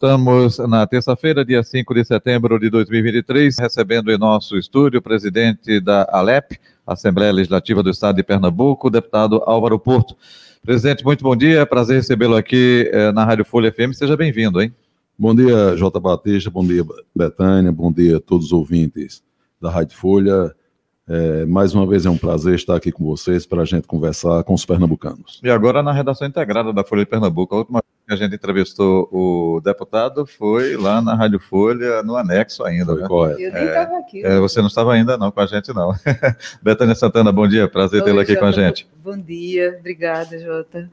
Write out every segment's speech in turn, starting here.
Estamos na terça-feira, dia 5 de setembro de 2023, recebendo em nosso estúdio o presidente da ALEP, Assembleia Legislativa do Estado de Pernambuco, o deputado Álvaro Porto. Presidente, muito bom dia, prazer recebê-lo aqui eh, na Rádio Folha FM, seja bem-vindo, hein? Bom dia, J. Batista, bom dia, Betânia, bom dia a todos os ouvintes da Rádio Folha. É, mais uma vez é um prazer estar aqui com vocês para a gente conversar com os pernambucanos. E agora na redação integrada da Folha de Pernambuco, a última que a gente entrevistou o deputado foi lá na Rádio Folha, no anexo ainda. Foi, né? Correto. Eu nem estava é, aqui. É, você não estava ainda não com a gente, não. Betânia Santana, bom dia, prazer tê-la aqui Jota, com a gente. Bom dia, obrigada, Jota.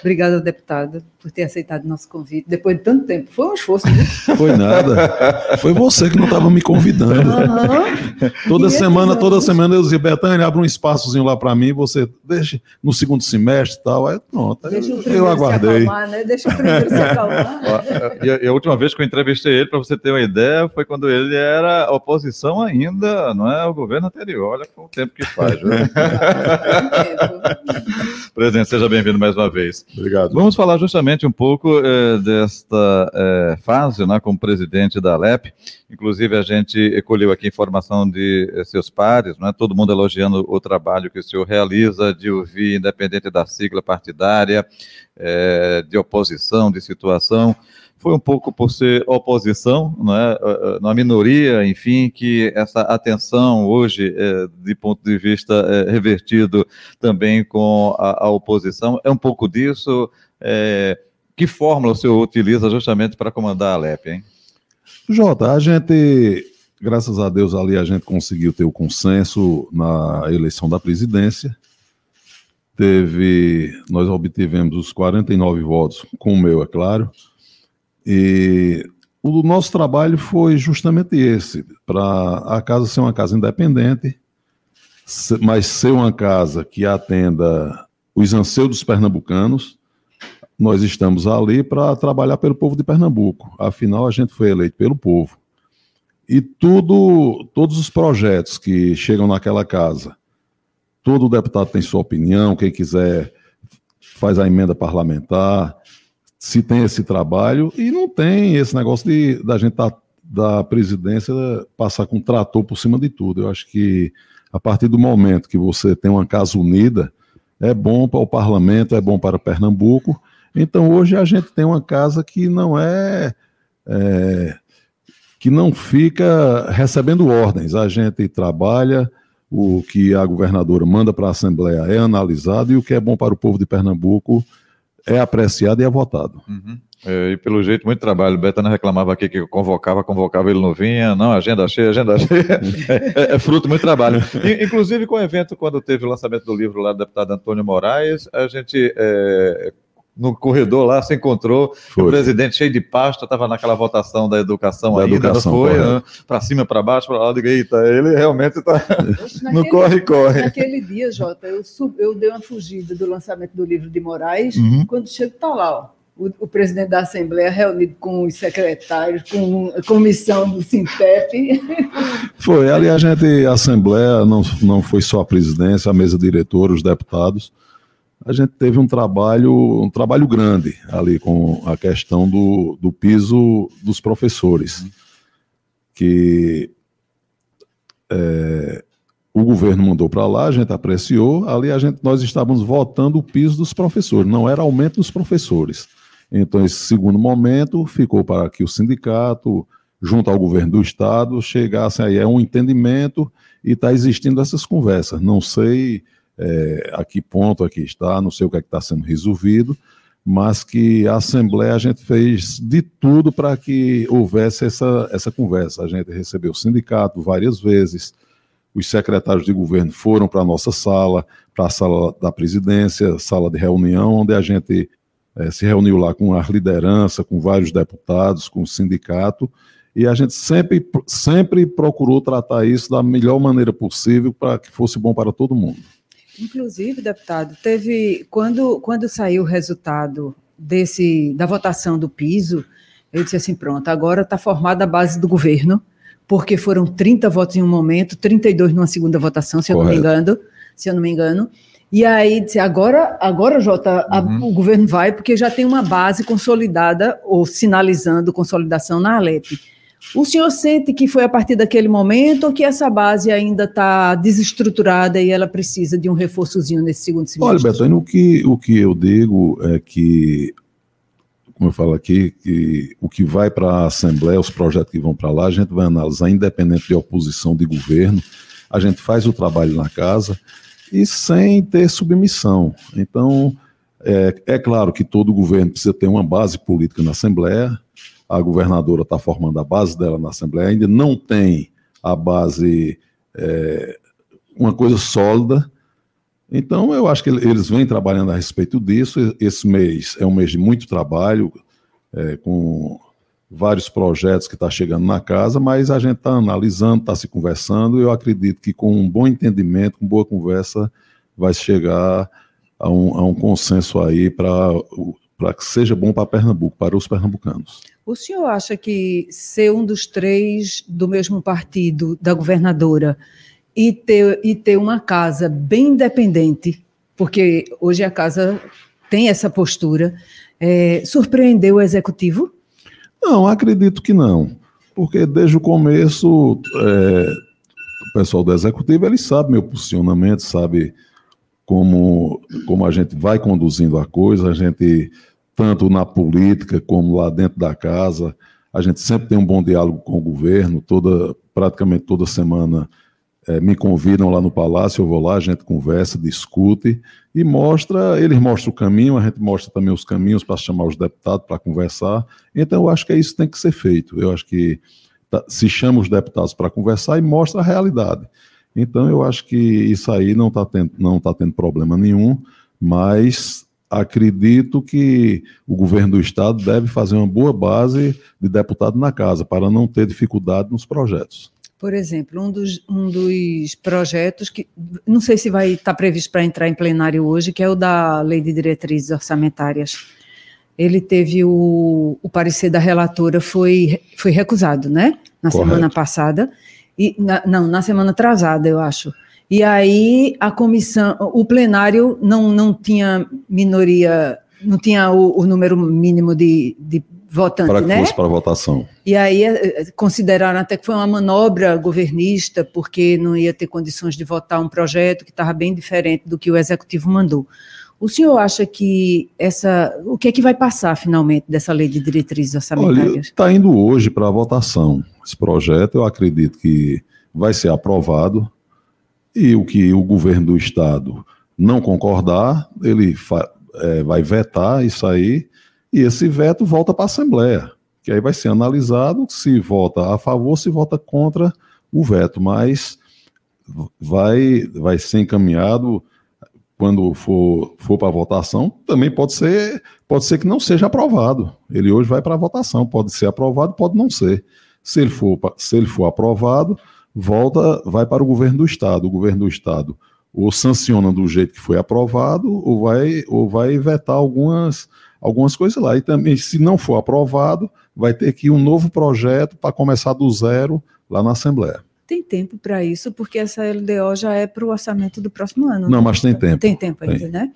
Obrigada deputado por ter aceitado o nosso convite, depois de tanto tempo. Foi um esforço. Né? Foi nada. Foi você que não estava me convidando. Uhum. Toda e semana, toda semana eu dizia, Betânia, abre um espaçozinho lá para mim, você deixa no segundo semestre e tal. Aí pronto, Deixa eu, eu aguardei. Acalmar, né? Deixa primeiro se acalmar. E, a, última vez que eu entrevistei ele, para você ter uma ideia, foi quando ele era oposição ainda, não é? O governo anterior. Olha o tempo que faz. Né? Presidente, seja bem-vindo mais uma vez. Obrigado. Vamos falar justamente um pouco eh, desta eh, fase, né, como presidente da Alep. Inclusive, a gente colheu aqui informação de eh, seus pares, né, todo mundo elogiando o trabalho que o senhor realiza, de ouvir, independente da sigla partidária, de oposição, de situação, foi um pouco por ser oposição, né, na minoria, enfim, que essa atenção hoje, de ponto de vista revertido também com a, a, oposição, é um pouco disso. É, que fórmula o senhor utiliza justamente para comandar a Alep, hein? Jota, a gente, graças a Deus, ali a gente conseguiu ter o consenso na eleição da presidência teve, nós obtivemos os 49 votos, com o meu, é claro, e o nosso trabalho foi justamente esse, para a casa ser uma casa independente, mas ser uma casa que atenda os anseios dos pernambucanos. Nós estamos ali para trabalhar pelo povo de Pernambuco. Afinal, a gente foi eleito pelo povo. E tudo, todos os projetos que chegam naquela casa, Todo deputado tem sua opinião, quem quiser faz a emenda parlamentar, se tem esse trabalho, e não tem esse negócio de da gente tá, da presidência passar com um trator por cima de tudo. Eu acho que a partir do momento que você tem uma casa unida, é bom para o parlamento, é bom para Pernambuco. Então hoje a gente tem uma casa que não é, é que não fica recebendo ordens. A gente trabalha, o que a governadora manda para a Assembleia é analisado e o que é bom para o povo de Pernambuco é apreciado e é votado. Uhum. É, e pelo jeito, muito trabalho. O Betana reclamava aqui que convocava, convocava, ele não vinha. Não, agenda cheia, agenda cheia. é, é, fruto muito trabalho. E, inclusive, com o evento, quando teve o lançamento do livro lá do deputado Antônio Moraes, a gente é, no corredor lá, se encontrou, foi. o presidente cheio de pasta, estava naquela votação da educação da ainda, educação, não foi? Né? Para cima, para baixo, para lá, diga, eita, ele realmente está no corre-corre. Naquele dia, Jota, eu, sub, eu dei uma fugida do lançamento do livro de Moraes, uhum. quando chego está lá, ó, o, o, presidente da Assembleia reunido com os secretários, com a comissão do Sintep. Foi, ali a gente, a Assembleia, não, não foi só a presidência, a mesa diretora, os deputados, a gente teve um trabalho, um trabalho grande ali com a questão do, do piso dos professores, que é, o governo mandou para lá, a gente apreciou, ali a gente, nós estávamos votando o piso dos professores, não era aumento dos professores. Então, esse segundo momento ficou para que o sindicato, junto ao governo do estado, chegasse aí a um entendimento e está existindo essas conversas. Não sei é, a que ponto aqui está, não sei o que é está sendo resolvido, mas que a Assembleia a gente fez de tudo para que houvesse essa, essa conversa. A gente recebeu o sindicato várias vezes, os secretários de governo foram para a nossa sala, para a sala da presidência, sala de reunião, onde a gente é, se reuniu lá com a liderança, com vários deputados, com o sindicato, e a gente sempre, sempre procurou tratar isso da melhor maneira possível para que fosse bom para todo mundo. Inclusive, deputado, teve quando, quando saiu o resultado desse da votação do piso, eu disse assim, pronto, agora está formada a base do governo, porque foram 30 votos em um momento, 32 numa segunda votação, se eu Correto. não me engano, se eu não me engano. E aí disse, agora, agora Jota, a, uhum. o governo vai, porque já tem uma base consolidada, ou sinalizando consolidação na Alep. O senhor sente que foi a partir daquele momento ou que essa base ainda está desestruturada e ela precisa de um reforçozinho nesse segundo semestre? Olha, Betânia, o que, o que eu digo é que, como eu falo aqui, que o que vai para a Assembleia, os projetos que vão para lá, a gente vai analisar independente de oposição de governo, a gente faz o trabalho na casa e sem ter submissão. Então, é, é claro que todo governo precisa ter uma base política na Assembleia, a governadora está formando a base dela na Assembleia, ainda não tem a base, é, uma coisa sólida. Então, eu acho que eles vêm trabalhando a respeito disso. Esse mês é um mês de muito trabalho, é, com vários projetos que está chegando na casa, mas a gente está analisando, está se conversando. Eu acredito que com um bom entendimento, com boa conversa, vai chegar a um, a um consenso aí para que seja bom para Pernambuco, para os pernambucanos. O senhor acha que ser um dos três do mesmo partido da governadora e ter, e ter uma casa bem independente, porque hoje a casa tem essa postura, é, surpreendeu o executivo? Não, acredito que não, porque desde o começo é, o pessoal do executivo ele sabe meu posicionamento, sabe como, como a gente vai conduzindo a coisa, a gente tanto na política como lá dentro da casa. A gente sempre tem um bom diálogo com o governo, toda, praticamente toda semana é, me convidam lá no palácio, eu vou lá, a gente conversa, discute e mostra, eles mostram o caminho, a gente mostra também os caminhos para chamar os deputados para conversar. Então eu acho que isso tem que ser feito. Eu acho que tá, se chama os deputados para conversar e mostra a realidade. Então eu acho que isso aí não está tendo, não tá tendo problema nenhum, mas acredito que o governo do estado deve fazer uma boa base de deputado na casa para não ter dificuldade nos projetos. Por exemplo, um dos, um dos projetos que não sei se vai estar previsto para entrar em plenário hoje, que é o da Lei de Diretrizes Orçamentárias. Ele teve o, o parecer da relatora foi, foi recusado, né? Na Correto. semana passada. E, na, não, na semana atrasada, eu acho. E aí a comissão, o plenário não, não tinha minoria, não tinha o, o número mínimo de, de votantes, para que né? fosse para votação. E aí eh, consideraram até que foi uma manobra governista, porque não ia ter condições de votar um projeto que estava bem diferente do que o executivo mandou. O senhor acha que essa, o que é que vai passar finalmente dessa lei de diretrizes orçamentárias? Está indo hoje para a votação. Esse projeto, eu acredito que vai ser aprovado e o que o governo do estado não concordar, ele é, vai vetar isso aí, e esse veto volta para a Assembleia, que aí vai ser analisado se vota a favor, se vota contra o veto, mas vai, vai ser encaminhado quando for, for para votação, também pode ser, pode ser que não seja aprovado. Ele hoje vai para a votação, pode ser aprovado, pode não ser. Se ele for, se ele for aprovado, volta, vai para o governo do estado. O governo do estado ou sanciona do jeito que foi aprovado, ou vai, ou vai vetar algumas, algumas coisas lá. E também, se não for aprovado, vai ter que ir um novo projeto para começar do zero lá na Assembleia. Tem tempo para isso, porque essa LDO já é para o orçamento do próximo ano. Não, né? mas tem tempo. Tem tempo ainda, tem. né?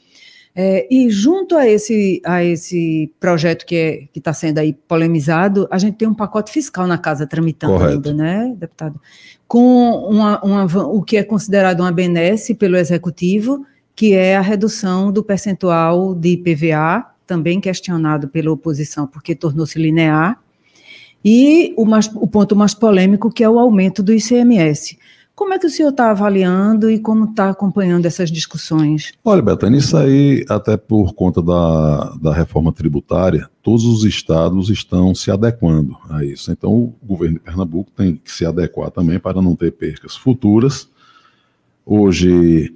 É, e junto a esse, a esse projeto que é, está sendo aí polemizado, a gente tem um pacote fiscal na casa tramitando Correto. ainda, né, deputado? Com uma, uma, o que é considerado uma benesse pelo executivo, que é a redução do percentual de IPVA, também questionado pela oposição, porque tornou-se linear, e o, mais, o ponto mais polêmico, que é o aumento do ICMS. Como é que o senhor está avaliando e como está acompanhando essas discussões? Olha, Betânia, isso aí, até por conta da, da reforma tributária, todos os estados estão se adequando a isso. Então, o governo de Pernambuco tem que se adequar também para não ter percas futuras. Hoje,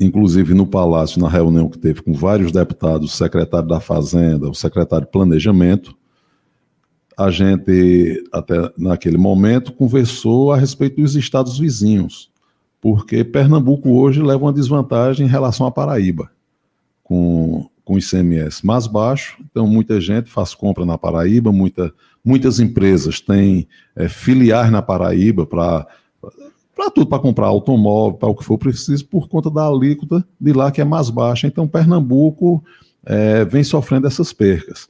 inclusive no Palácio, na reunião que teve com vários deputados, o secretário da Fazenda, o secretário de Planejamento, a gente, até naquele momento, conversou a respeito dos estados vizinhos, porque Pernambuco hoje leva uma desvantagem em relação à Paraíba, com, com ICMS mais baixo, então muita gente faz compra na Paraíba, muita, muitas empresas têm é, filiais na Paraíba para para tudo, para comprar automóvel, para o que for preciso, por conta da alíquota de lá que é mais baixa. Então, Pernambuco é, vem sofrendo essas percas.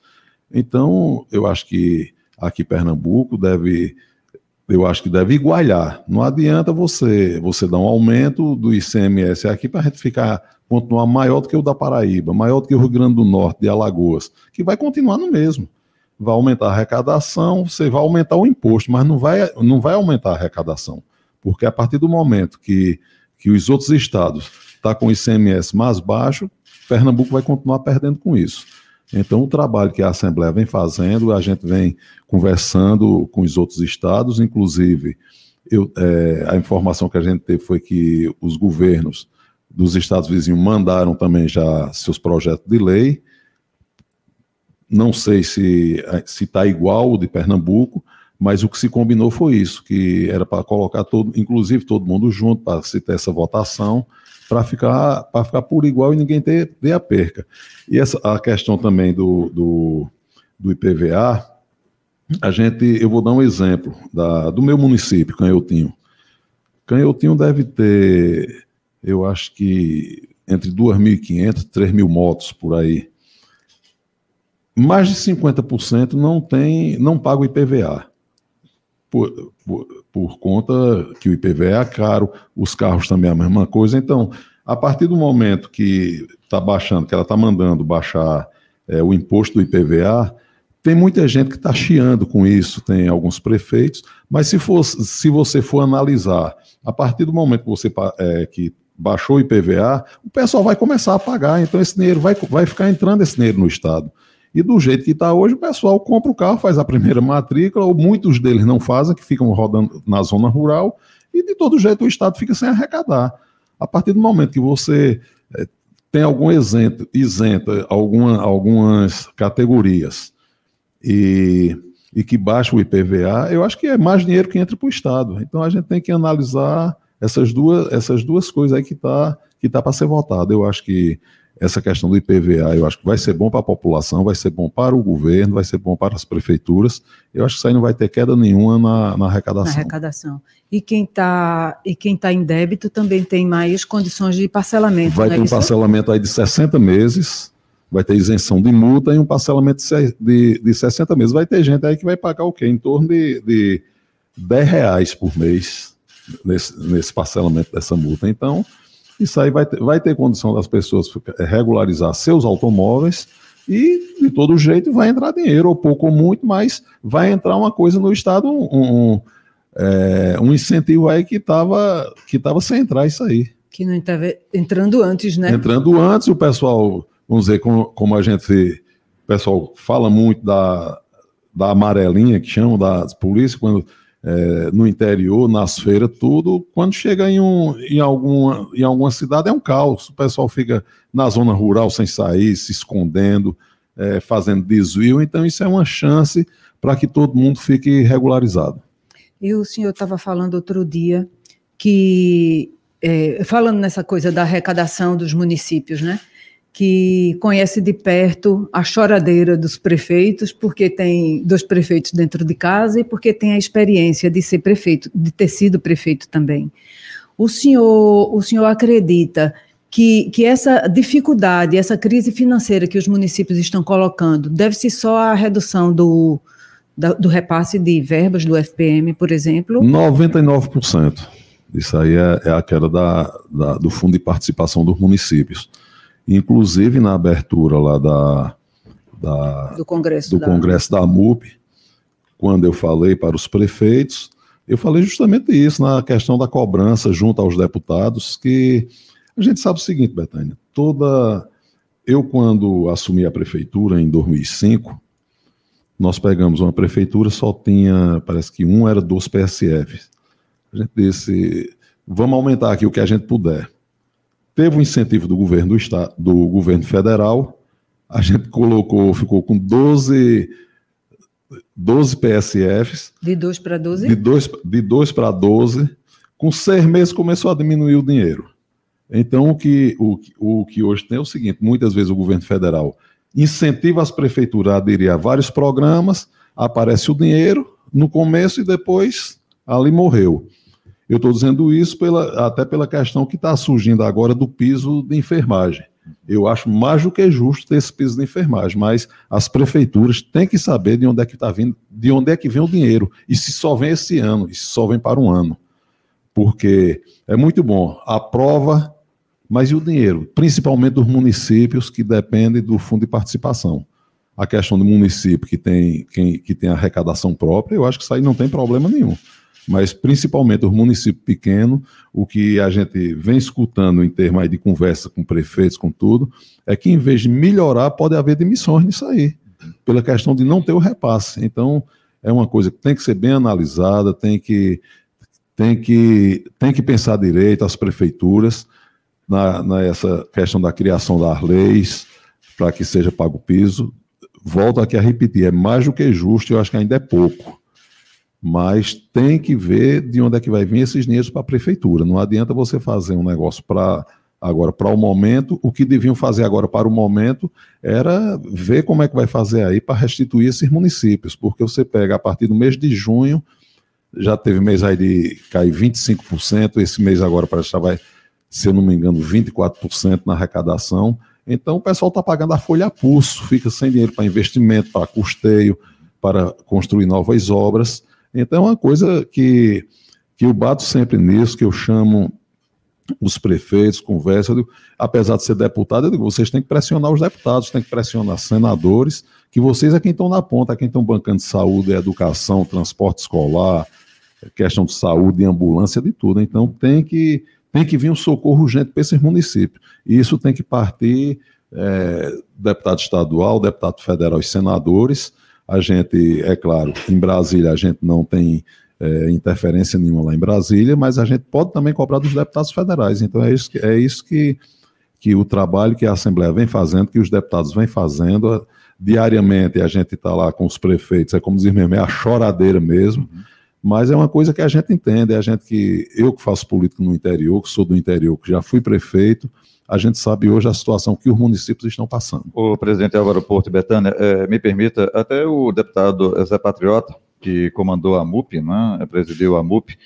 Então, eu acho que aqui Pernambuco deve, eu acho que deve igualar. Não adianta você você dar um aumento do ICMS aqui para a gente ficar continuar maior do que o da Paraíba, maior do que o Rio Grande do Norte, de Alagoas, que vai continuar no mesmo. Vai aumentar a arrecadação, você vai aumentar o imposto, mas não vai, não vai aumentar a arrecadação. Porque a partir do momento que, que os outros estados estão tá com o ICMS mais baixo, Pernambuco vai continuar perdendo com isso. Então, o trabalho que a Assembleia vem fazendo, a gente vem conversando com os outros estados, inclusive, eu, é, a informação que a gente teve foi que os governos dos estados vizinhos mandaram também já seus projetos de lei. Não sei se está igual o de Pernambuco, mas o que se combinou foi isso, que era para colocar todo, inclusive todo mundo junto, para se ter essa votação, para ficar, para ficar por igual e ninguém ter, ter a perca. E essa, a questão também do, do, do IPVA, a gente, eu vou dar um exemplo da, do meu município, Canhotinho. Canhotinho deve ter, eu acho que entre 2.500 e 3.000 motos por aí. Mais de 50% não tem, não paga o IPVA por, por, por, conta que o IPVA é caro, os carros também é a mesma coisa. Então, a partir do momento que está baixando, que ela está mandando baixar é, o imposto do IPVA, tem muita gente que está chiando com isso, tem alguns prefeitos, mas se, for, se você for analisar, a partir do momento que você é, que baixou o IPVA, o pessoal vai começar a pagar, então esse dinheiro vai, vai ficar entrando esse dinheiro no Estado. E do jeito que está hoje, o pessoal compra o carro, faz a primeira matrícula, ou muitos deles não fazem, que ficam rodando na zona rural, e de todo jeito o Estado fica sem arrecadar. A partir do momento que você é, tem algum isento, isenta alguma, algumas categorias e, e que baixa o IPVA, eu acho que é mais dinheiro que entra para o Estado. Então a gente tem que analisar essas duas, essas duas coisas aí que está que tá para ser votado. Eu acho que essa questão do IPVA, eu acho que vai ser bom para a população, vai ser bom para o governo, vai ser bom para as prefeituras. Eu acho que isso aí não vai ter queda nenhuma na, na arrecadação. Na arrecadação. E quem está tá em débito também tem mais condições de parcelamento. Vai ter um isso? parcelamento aí de 60 meses, vai ter isenção de multa e um parcelamento de, de 60 meses. Vai ter gente aí que vai pagar o quê? Em torno de, de 10 reais por mês nesse, nesse parcelamento dessa multa. Então, isso aí vai ter, vai ter condição das pessoas regularizar seus automóveis e, de todo jeito, vai entrar dinheiro, ou pouco ou muito, mas vai entrar uma coisa no Estado, um, um, é, um incentivo aí que estava que tava sem entrar isso aí. Que não estava entrando antes, né? Entrando antes, o pessoal, vamos dizer, como, como a gente, o pessoal fala muito da, da amarelinha, que chamam das polícias, quando é, no interior, nas feiras, tudo. Quando chega em, um, em, alguma, em alguma cidade é um caos. O pessoal fica na zona rural sem sair, se escondendo, é, fazendo desvio. Então, isso é uma chance para que todo mundo fique regularizado. E o senhor estava falando outro dia que, é, falando nessa coisa da arrecadação dos municípios, né? Que conhece de perto a choradeira dos prefeitos, porque tem dos prefeitos dentro de casa e porque tem a experiência de ser prefeito, de ter sido prefeito também. O senhor, o senhor acredita que, que essa dificuldade, essa crise financeira que os municípios estão colocando, deve-se só à redução do, do repasse de verbas do FPM, por exemplo? 99%. Isso aí é, é a queda da, da, do fundo de participação dos municípios. Inclusive na abertura lá da, da do Congresso, do da... Congresso da MUP, quando eu falei para os prefeitos, eu falei justamente isso, na questão da cobrança junto aos deputados, que a gente sabe o seguinte, Betânia, toda. Eu, quando assumi a prefeitura em 2005, nós pegamos uma prefeitura, só tinha, parece que um era dos PSFs. A gente disse, vamos aumentar aqui o que a gente puder teve um incentivo do governo do estado, do governo federal, a gente colocou, ficou com 12 12 PSFs. De 2 para 12? De 2 de dois para 12, Com seis meses começou a diminuir o dinheiro. Então, o que, o, o que hoje tem é o seguinte: muitas vezes o governo federal incentiva as prefeituras a aderir a vários programas, aparece o dinheiro no começo e depois ali morreu. Eu estou dizendo isso pela, até pela questão que está surgindo agora do piso de enfermagem. Eu acho mais do que justo ter esse piso de enfermagem, mas as prefeituras têm que saber de onde é que está vindo, de onde é que vem o dinheiro e se só vem esse ano, e se só vem para um ano, porque é muito bom. Aprova mas e o dinheiro? Principalmente dos municípios que dependem do fundo de participação. A questão do município que tem, que, que tem arrecadação própria, eu acho que isso aí não tem problema nenhum. Mas principalmente os municípios pequenos, o que a gente vem escutando em termos de conversa com prefeitos, com tudo, é que em vez de melhorar, pode haver demissões nisso aí, pela questão de não ter o repasse. Então, é uma coisa que tem que ser bem analisada, tem que, tem que, tem que pensar direito as prefeituras na, nessa questão da criação das leis para que seja pago o piso. Volto aqui a repetir, é mais do que justo, eu acho que ainda é pouco. Mas tem que ver de onde é que vai vir esses dinheiros para a prefeitura. Não adianta você fazer um negócio para agora para o momento. O que deviam fazer agora para o momento era ver como é que vai fazer aí para restituir esses municípios, porque você pega a partir do mês de junho, já teve mês aí de cair 25%, esse mês agora parece que já vai se eu não me engano, 24% na arrecadação. Então o pessoal está pagando a folha a pulso, fica sem dinheiro para investimento, para custeio, para construir novas obras. Então é uma coisa que, que eu bato sempre nisso, que eu chamo os prefeitos, conversa, apesar de ser deputado, eu digo, vocês têm que pressionar os deputados, têm que pressionar senadores, que vocês é quem estão na ponta, é quem estão bancando saúde, educação, transporte escolar, questão de saúde, ambulância, de tudo. Então tem que tem que vir um socorro urgente para esses municípios. E isso tem que partir é, deputado estadual, deputado federal e senadores. A gente, é claro, em Brasília a gente não tem é, interferência nenhuma lá em Brasília, mas a gente pode também cobrar dos deputados federais. Então é isso que, é isso que, que o trabalho que a Assembleia vem fazendo, que os deputados vêm fazendo. Diariamente a gente está lá com os prefeitos, é como dizer mesmo, é a choradeira mesmo. Mas é uma coisa que a gente entende, é a gente que, eu que faço política no interior, que sou do interior, que já fui prefeito, a gente sabe hoje a situação que os municípios estão passando. O presidente Álvaro Porto Betânia, é, me permita, até o deputado Zé Patriota, que comandou a MUP, né, presidiu a MUP,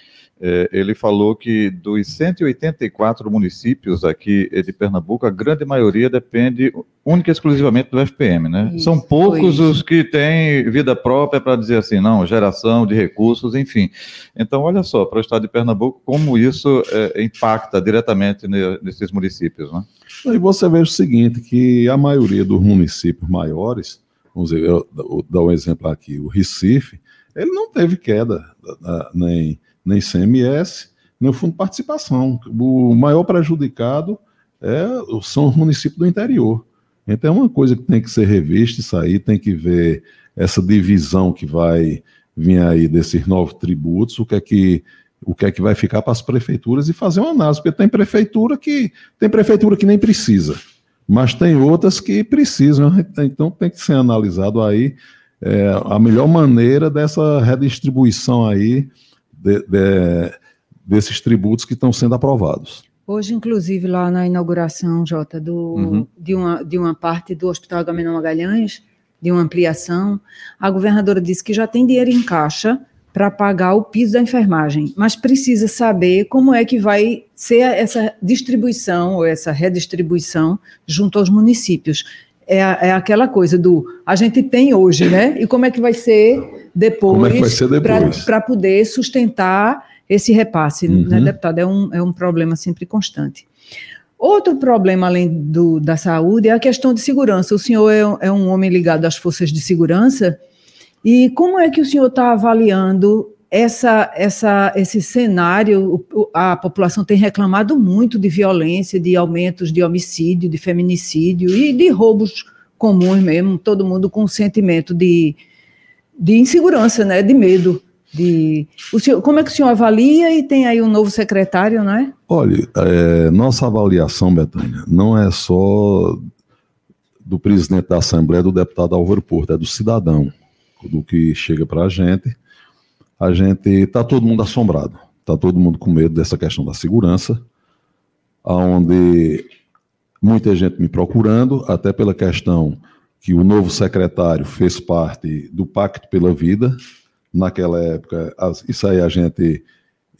ele falou que dos 184 municípios aqui de Pernambuco, a grande maioria depende única e exclusivamente do FPM, né? Isso, São poucos os que têm vida própria para dizer assim, não, geração de recursos, enfim. Então, olha só, para o estado de Pernambuco, como isso é, impacta diretamente nesses municípios, né? E você vê o seguinte, que a maioria dos municípios maiores, vamos dizer, eu, eu dar um exemplo aqui, o Recife, ele não teve queda nem nem CMS, nem o Fundo de Participação. O maior prejudicado é, são os municípios do interior. Então é uma coisa que tem que ser revista, isso aí tem que ver essa divisão que vai vir aí desses novos tributos, o que é que o que é que vai ficar para as prefeituras e fazer uma análise, porque tem prefeitura que tem prefeitura que nem precisa, mas tem outras que precisam, então tem que ser analisado aí é, a melhor maneira dessa redistribuição aí de, de, desses tributos que estão sendo aprovados. Hoje, inclusive, lá na inauguração, Jota, do, uhum. de, uma, de uma parte do Hospital Agamenon Magalhães, de uma ampliação, a governadora disse que já tem dinheiro em caixa para pagar o piso da enfermagem, mas precisa saber como é que vai ser essa distribuição ou essa redistribuição junto aos municípios. É, é aquela coisa do a gente tem hoje, né? E como é que vai ser depois, é para poder sustentar esse repasse, né, uhum. né, deputado? É um, é um problema sempre constante. Outro problema, além do, da saúde, é a questão de segurança. O senhor é, é um homem ligado às forças de segurança, e como é que o senhor está avaliando essa, essa, esse cenário? A população tem reclamado muito de violência, de aumentos de homicídio, de feminicídio e de roubos comuns mesmo, todo mundo com um sentimento de, de insegurança, né, de medo. De... O senhor, como é que o senhor avalia e tem aí um novo secretário, não é? Olha, é, nossa avaliação, Betânia, não é só do presidente da Assembleia, do deputado Álvaro Porto, é do cidadão, do que chega para a gente. A gente está todo mundo assombrado, Está todo mundo com medo dessa questão da segurança, onde muita gente me procurando, até pela questão que o novo secretário fez parte do Pacto pela Vida. Naquela época, isso aí a gente.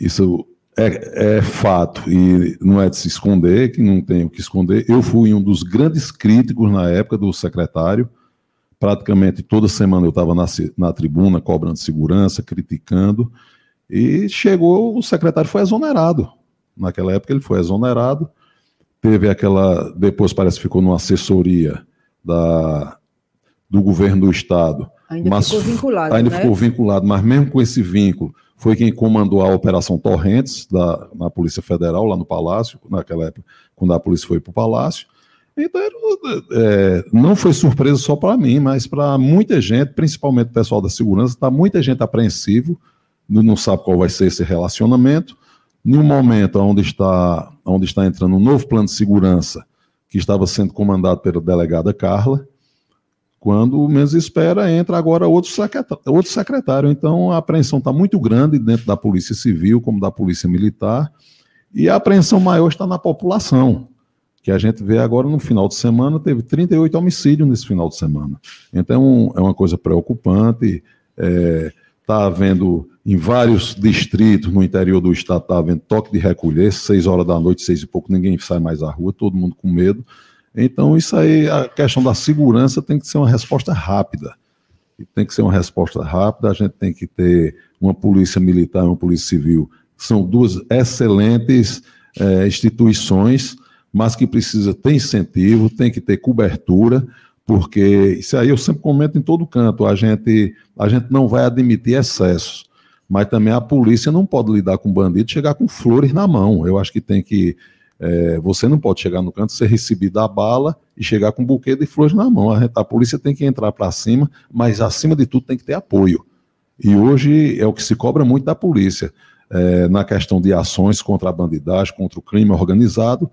Isso é, é, fato e não é de se esconder, que não tem o que esconder. Eu fui um dos grandes críticos na época do secretário. Praticamente toda semana eu estava na, na tribuna cobrando segurança, criticando. E chegou, o secretário foi exonerado. Naquela época ele foi exonerado. Teve aquela. Depois parece que ficou numa assessoria da, do governo do Estado. Ainda mas, ficou vinculado. Ainda né? ficou vinculado, mas mesmo com esse vínculo, foi quem comandou a Operação Torrentes da, na Polícia Federal, lá no Palácio, naquela época, quando a polícia foi para o Palácio. Então, é, não foi surpresa só para mim, mas para muita gente, principalmente o pessoal da segurança, está muita gente apreensivo, não sabe qual vai ser esse relacionamento. Em um momento onde está, onde está entrando um novo plano de segurança, que estava sendo comandado pela delegada Carla, quando menos espera, entra agora outro secretário. Outro secretário. Então a apreensão está muito grande dentro da Polícia Civil, como da Polícia Militar, e a apreensão maior está na população, que a gente vê agora no final de semana, teve 38 homicídios nesse final de semana. Então é uma coisa preocupante. É, está havendo em vários distritos no interior do estado, está havendo toque de recolher, seis horas da noite, seis e pouco, ninguém sai mais à rua, todo mundo com medo. Então, isso aí, a questão da segurança tem que ser uma resposta rápida. Tem que ser uma resposta rápida, a gente tem que ter uma polícia militar e uma polícia civil. São duas excelentes é, instituições, mas que precisa ter incentivo, tem que ter cobertura, porque isso aí eu sempre comento em todo canto, a gente, a gente não vai admitir excessos, mas também a polícia não pode lidar com bandido chegar com flores na mão. Eu acho que tem que. É, você não pode chegar no canto, ser recebido a bala e chegar com um buquê de flores na mão. A, a polícia tem que entrar para cima, mas acima de tudo tem que ter apoio. E hoje é o que se cobra muito da polícia, é, na questão de ações contra a bandidagem, contra o crime organizado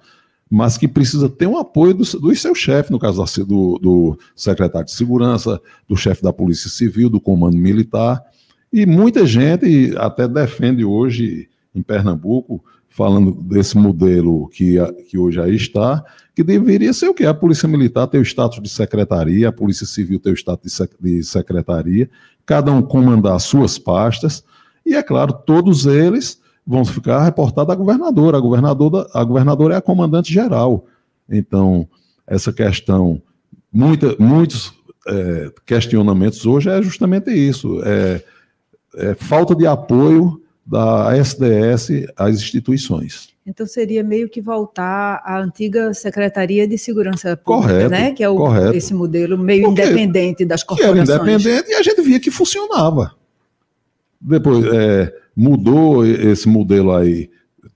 mas que precisa ter um apoio do, do seu chefe, no caso do, do secretário de Segurança, do chefe da Polícia Civil, do Comando Militar. E muita gente até defende hoje em Pernambuco, falando desse modelo que, que hoje aí está, que deveria ser o quê? A Polícia Militar ter o status de secretaria, a Polícia Civil ter o status de secretaria, cada um comandar suas pastas, e é claro, todos eles vão ficar reportados à governadora. A governadora, a governadora é a comandante geral. Então, essa questão, muita, muitos é, questionamentos hoje é justamente isso: é, é falta de apoio da SDS às instituições. Então seria meio que voltar à antiga Secretaria de Segurança Pública, correto, né? Que é o, correto. esse modelo meio Porque independente das corporações. era independente e a gente via que funcionava. Depois, é, mudou esse modelo aí,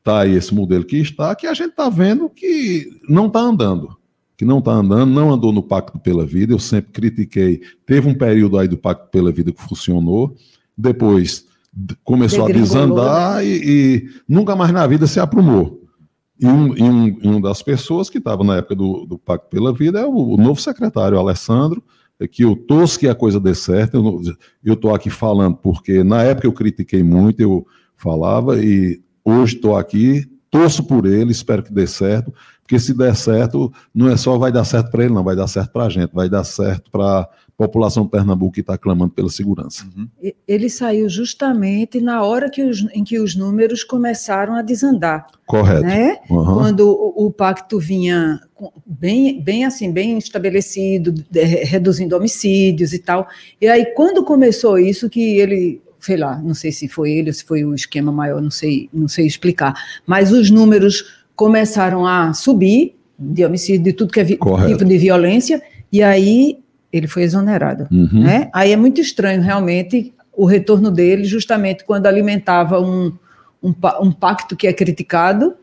tá aí esse modelo que está, que a gente está vendo que não está andando. Que não está andando, não andou no Pacto pela Vida. Eu sempre critiquei. Teve um período aí do Pacto pela Vida que funcionou, depois começou a desandar né? e, e, nunca mais na vida se aprumou. E um, e um, um das pessoas que estava na época do, do, Pacto pela Vida é o, o novo secretário, Alessandro, que eu torço que a coisa dê certo. Eu estou aqui falando porque na época eu critiquei muito, eu falava, e hoje estou aqui, torço por ele, espero que dê certo, porque se der certo, não é só vai dar certo para ele, não, vai dar certo para a gente, vai dar certo para população de Pernambuco que está clamando pela segurança. Uhum. Ele saiu justamente na hora que os, em que os números começaram a desandar. Correto. Né? Uhum. Quando o, o, pacto vinha bem, bem assim, bem estabelecido, de, reduzindo homicídios e tal. E aí, quando começou isso, que ele sei lá, não sei se foi ele ou se foi um esquema maior, não sei, não sei explicar. Mas os números começaram a subir de homicídio, de tudo que é tipo de violência, e aí ele foi exonerado. Uhum. Né? Aí é muito estranho, realmente, o retorno dele, justamente quando alimentava um, um, um pacto que é criticado,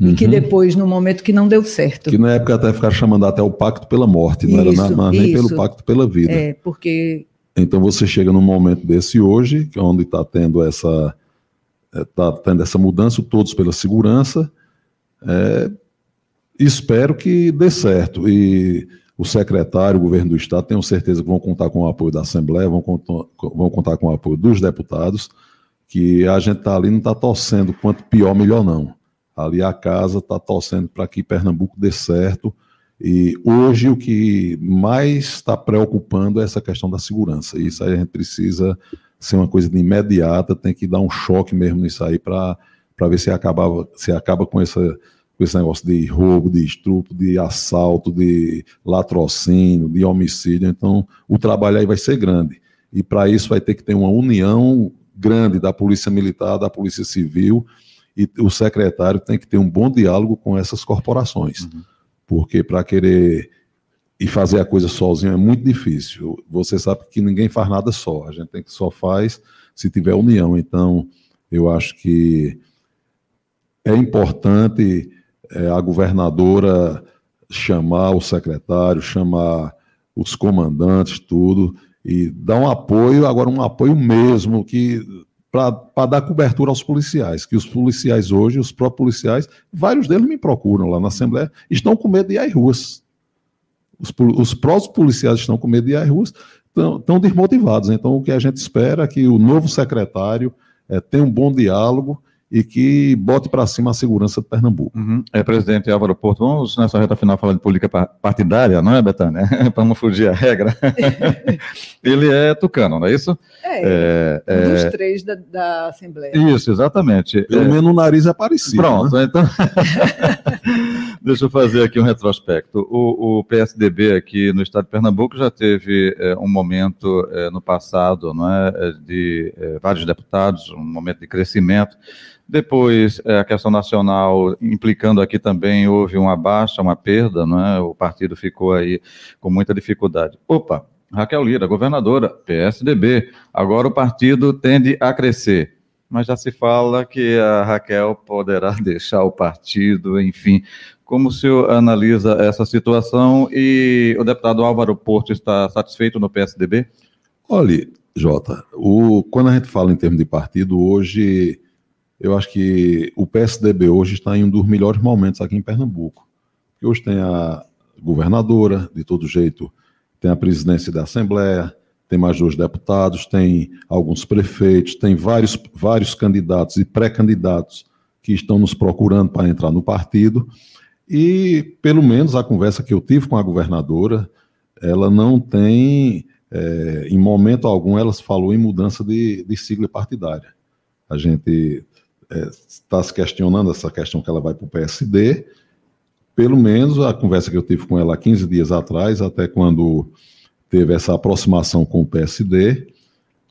uhum. e que uhum. depois, no momento que não deu certo. Que na época até ficaram chamando até o pacto pela morte, não isso, era na, nem isso. pelo pacto pela vida. É, porque... Então você chega num momento desse hoje, que é onde está tendo essa... Está é, tendo essa mudança, todos pela segurança, é, espero que dê certo. E o secretário, o governo do Estado, tenho certeza que vão contar com o apoio da Assembleia, vão contar, vão contar com o apoio dos deputados, que a gente está ali não está torcendo quanto pior, melhor não. Ali a casa está torcendo para que Pernambuco dê certo. E hoje o que mais está preocupando é essa questão da segurança. Isso aí a gente precisa ser uma coisa de imediata, tem que dar um choque mesmo nisso aí para ver se, acaba, se acaba com, essa, com esse negócio de roubo, de estupro, de assalto, de latrocínio, de homicídio. Então o trabalho aí vai ser grande. E para isso vai ter que ter uma união grande da Polícia Militar, da Polícia Civil e o secretário tem que ter um bom diálogo com essas corporações, uhum. porque para querer e fazer a coisa sozinho é muito difícil. Você sabe que ninguém faz nada só, a gente tem que só faz se tiver união. Então, eu acho que é importante é, a governadora chamar o secretário, chamar os comandantes, tudo, e dar um apoio, agora um apoio mesmo, que para dar cobertura aos policiais, que os policiais hoje, os próprios policiais, vários deles me procuram lá na Assembleia, estão com medo de ir às ruas. Os, os próprios policiais estão com medo de ir às ruas, estão, desmotivados. Então, o que a gente espera é que o novo secretário é, tenha um bom diálogo e que bote para cima a segurança de Pernambuco. Uhum. É, presidente Álvaro Porto, vamos nessa reta final falar de política partidária, não é, Betânia? para não fugir a regra. Ele é tucano, não é isso? É, é um dos é... três da, da, Assembleia. Isso, exatamente. Pelo é... menos o nariz é parecido. Pronto, né? então... Deixa eu fazer aqui um retrospecto. O, o, PSDB aqui no estado de Pernambuco já teve é, um momento é, no passado, não é, de é, vários deputados, um momento de crescimento. Depois, é, a questão nacional, implicando aqui também, houve uma baixa, uma perda, não é? o partido ficou aí com muita dificuldade. Opa, Raquel Lira, governadora, PSDB, agora o partido tende a crescer. Mas já se fala que a Raquel poderá deixar o partido, enfim. Como o senhor analisa essa situação e o deputado Álvaro Porto está satisfeito no PSDB? Olha, Jota, o, quando a gente fala em termos de partido, hoje eu acho que o PSDB hoje está em um dos melhores momentos aqui em Pernambuco. Porque hoje tem a governadora, de todo jeito, tem a presidência da Assembleia, tem mais dois deputados, tem alguns prefeitos, tem vários, vários candidatos e pré-candidatos que estão nos procurando para entrar no partido. E, pelo menos, a conversa que eu tive com a governadora, ela não tem, é, em momento algum, ela falou em mudança de, de sigla partidária. A gente está é, se questionando essa questão que ela vai para o PSD. Pelo menos a conversa que eu tive com ela há 15 dias atrás, até quando teve essa aproximação com o PSD,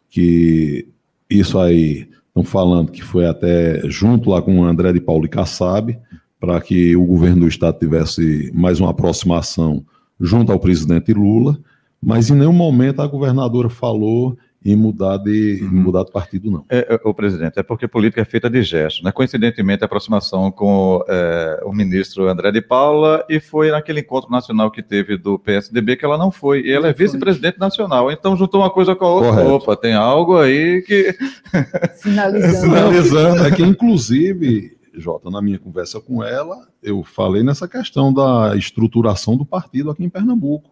que isso aí estão falando que foi até junto lá com o André de Paulo e Kassab, para que o governo do estado tivesse mais uma aproximação junto ao presidente Lula, mas em nenhum momento a governadora falou em mudar de, uhum. mudar de partido, não. É, é, o presidente, é porque política é feita de gestos. Né? Coincidentemente, a aproximação com é, o ministro André de Paula, e foi naquele encontro nacional que teve do PSDB que ela não foi. E ela é vice-presidente nacional. Então, juntou uma coisa com a outra. Correto. Opa, tem algo aí que. Sinalizando. Sinalizando. É que, inclusive, Jota, na minha conversa com ela, eu falei nessa questão da estruturação do partido aqui em Pernambuco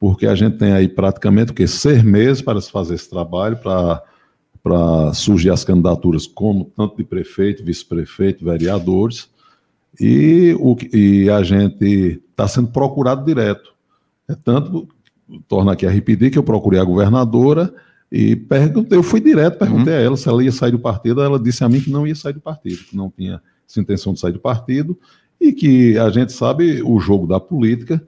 porque a gente tem aí praticamente o que seis meses para se fazer esse trabalho, para para surgir as candidaturas como tanto de prefeito, vice-prefeito, vereadores, e, o, e a gente está sendo procurado direto. É tanto, torna aqui a repetir, que eu procurei a governadora e perguntei, eu fui direto, perguntei uhum. a ela se ela ia sair do partido, ela disse a mim que não ia sair do partido, que não tinha essa intenção de sair do partido, e que a gente sabe o jogo da política,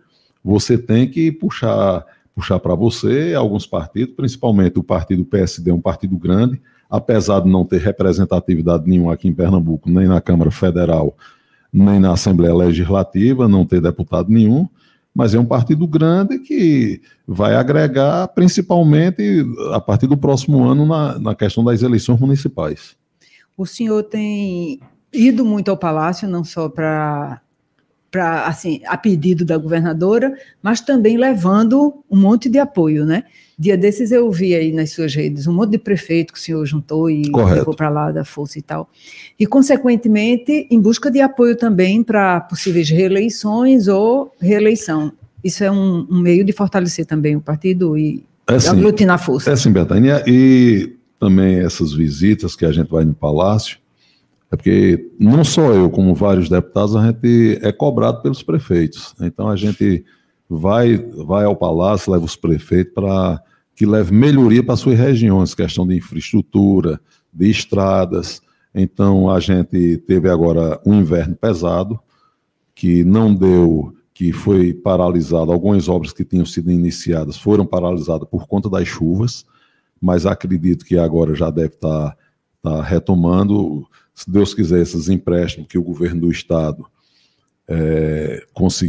você tem que puxar puxar para você alguns partidos, principalmente o partido PSD, um partido grande, apesar de não ter representatividade nenhuma aqui em Pernambuco, nem na Câmara Federal, nem na Assembleia Legislativa, não ter deputado nenhum, mas é um partido grande que vai agregar principalmente a partir do próximo ano na, na questão das eleições municipais. O senhor tem ido muito ao Palácio, não só para para assim, a pedido da governadora, mas também levando um monte de apoio, né? Dia desses eu vi aí nas suas redes um monte de prefeito que o senhor juntou e Correto. levou para lá da força e tal. E, consequentemente, em busca de apoio também para possíveis reeleições ou reeleição. Isso é um, um, meio de fortalecer também o partido e é assim, aglutinar força. É assim, Betânia, e também essas visitas que a gente vai no Palácio, é porque não só eu, como vários deputados, a gente é cobrado pelos prefeitos. Então a gente vai, vai ao Palácio, leva os prefeitos para que leve melhoria para suas regiões, questão de infraestrutura, de estradas. Então a gente teve agora um inverno pesado, que não deu, que foi paralisado, algumas obras que tinham sido iniciadas foram paralisadas por conta das chuvas, mas acredito que agora já deve estar, estar retomando se Deus quiser, esses empréstimos que o governo do Estado, é,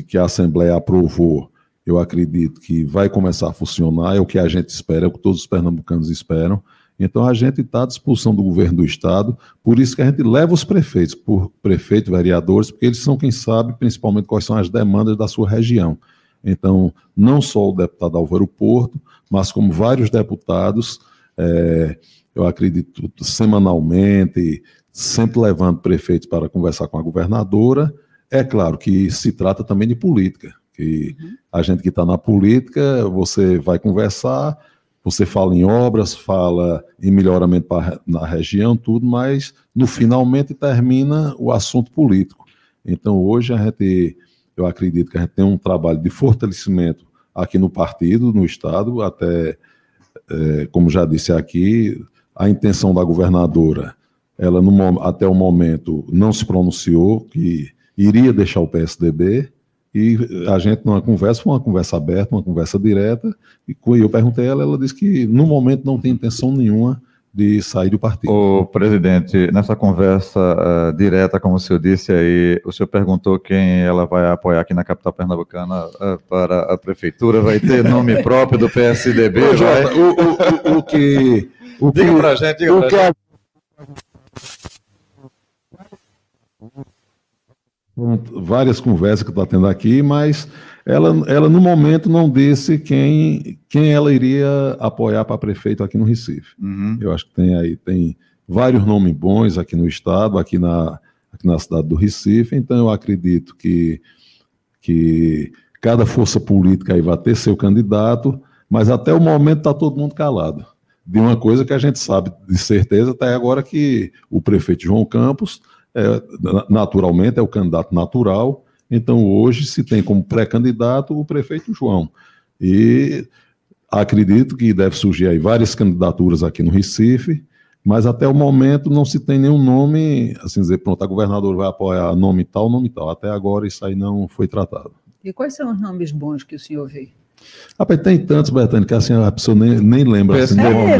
que a Assembleia aprovou, eu acredito que vai começar a funcionar, é o que a gente espera, é o que todos os pernambucanos esperam. Então a gente está à disposição do governo do Estado, por isso que a gente leva os prefeitos, por prefeito, vereadores, porque eles são quem sabe principalmente quais são as demandas da sua região. Então, não só o deputado Álvaro Porto, mas como vários deputados, é, eu acredito semanalmente, sempre levando prefeitos para conversar com a governadora. É claro que se trata também de política, que uhum. a gente que está na política, você vai conversar, você fala em obras, fala em melhoramento pra, na região, tudo, mas no finalmente termina o assunto político. Então hoje a gente, eu acredito que a gente tem um trabalho de fortalecimento aqui no partido, no estado, até, é, como já disse aqui, a intenção da governadora ela no, até o momento não se pronunciou que iria deixar o PSDB e a gente numa conversa, foi uma conversa aberta, uma conversa direta, e eu perguntei a ela, ela disse que no momento não tem intenção nenhuma de sair do partido. O presidente, nessa conversa uh, direta, como o senhor disse aí, o senhor perguntou quem ela vai apoiar aqui na capital pernambucana uh, para a prefeitura, vai ter nome próprio do PSDB, Ô, Jota, o, o, o, o, que... O diga que, pra gente, diga o pra que gente várias conversas que estou tendo aqui, mas ela, ela no momento não disse quem, quem ela iria apoiar para prefeito aqui no Recife. Uhum. Eu acho que tem aí tem vários nomes bons aqui no estado, aqui na, aqui na cidade do Recife, então eu acredito que, que cada força política aí vai ter seu candidato, mas até o momento está todo mundo calado de uma coisa que a gente sabe de certeza até agora que o prefeito João Campos, é, naturalmente, é o candidato natural, então hoje se tem como pré-candidato o prefeito João. E acredito que deve surgir aí várias candidaturas aqui no Recife, mas até o momento não se tem nenhum nome, assim dizer, pronto, a governadora vai apoiar nome tal, nome tal. Até agora isso aí não foi tratado. E quais são os nomes bons que o senhor vê? Rapaz, tem tantos, Betânia, que assim, a pessoa nem, nem lembra PS... assim, é,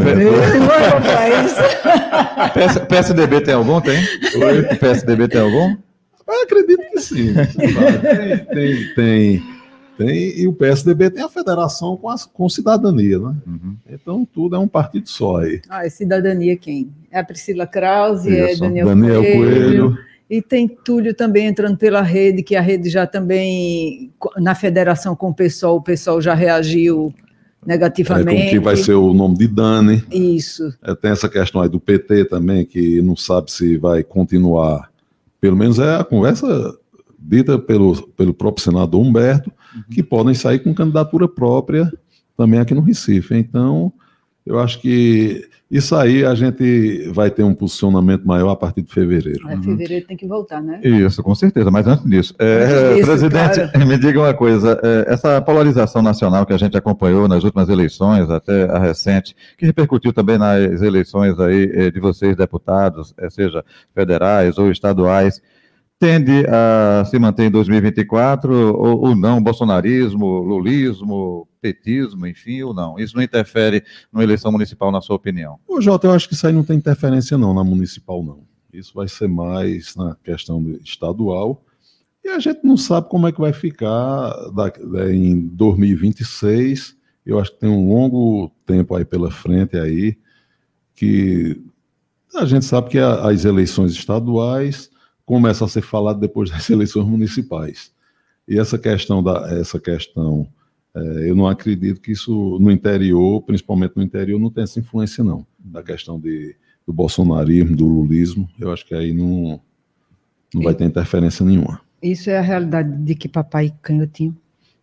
PS... PSDB tem algum? Tem? Oi? PSDB tem algum? Eu acredito que sim. tem, tem, tem, tem, E o PSDB tem a federação com, a, com cidadania, né? Uhum. Então tudo é um partido só aí. Ah, é cidadania quem? É a Priscila Krause, é Isso, é Daniel, Daniel Coelho. Coelho e tem Túlio também entrando pela rede, que a rede já também, na federação com o pessoal, o pessoal já reagiu negativamente. É, que vai ser o nome de Dani. Isso. É, tem essa questão aí do PT também, que não sabe se vai continuar. Pelo menos é a conversa dita pelo, pelo próprio senador Humberto, uhum. que podem sair com candidatura própria também aqui no Recife. Então, eu acho que isso aí a gente vai ter um posicionamento maior a partir de fevereiro. É, fevereiro uhum. tem que voltar, né? Isso, com certeza. Mas antes disso, é, disso presidente, cara... me diga uma coisa: é, essa polarização nacional que a gente acompanhou nas últimas eleições, até a recente, que repercutiu também nas eleições aí é, de vocês, deputados, é, seja federais ou estaduais, tende a se manter em 2024 ou, ou não? Bolsonarismo, lulismo, petismo, enfim, ou não? Isso não interfere na eleição municipal, na sua opinião? Ô, Jota, eu acho que isso aí não tem interferência, não, na municipal, não. Isso vai ser mais na questão estadual. E a gente não sabe como é que vai ficar em 2026. Eu acho que tem um longo tempo aí pela frente aí, que a gente sabe que as eleições estaduais começam a ser faladas depois das eleições municipais. E essa questão da essa questão é, eu não acredito que isso no interior, principalmente no interior, não tenha essa influência, não. Da questão de, do bolsonarismo, do lulismo, eu acho que aí não, não vai ter interferência nenhuma. Isso é a realidade de que papai canhotinho?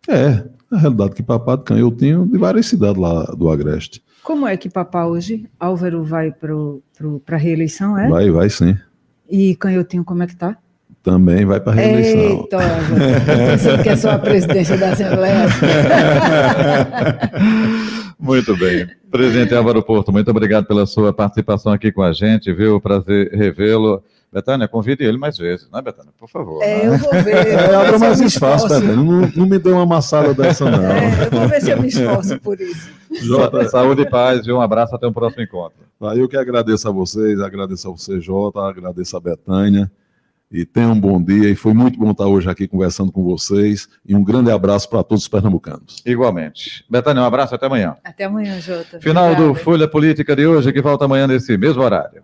É, a realidade que Papá de Canhotinho de várias cidades lá do Agreste. Como é que Papá hoje, Álvaro vai para a reeleição, é? Vai, vai sim. E Canhotinho, como é que tá? Também vai para a reeleição. Eita, pensando que é só a presidência da Assembleia. Muito bem. Presidente Álvaro Porto, muito obrigado pela sua participação aqui com a gente, viu? Prazer revê-lo. Betânia, convide ele mais vezes, não é, Betânia? Por favor. É, né? eu vou ver. É, abra mais espaço, Betânia. Não, não me dê uma amassada dessa, não. É, eu vou ver se eu me esforço por isso. Jota, saúde e paz, viu? Um abraço, até o um próximo encontro. Ah, eu que agradeço a vocês, agradeço a você, Jota, agradeço a Betânia. E tenham um bom dia. E foi muito bom estar hoje aqui conversando com vocês. E um grande abraço para todos os pernambucanos. Igualmente. Betânia, um abraço até amanhã. Até amanhã, Jota. Final Obrigada. do Folha Política de hoje, que volta amanhã nesse mesmo horário.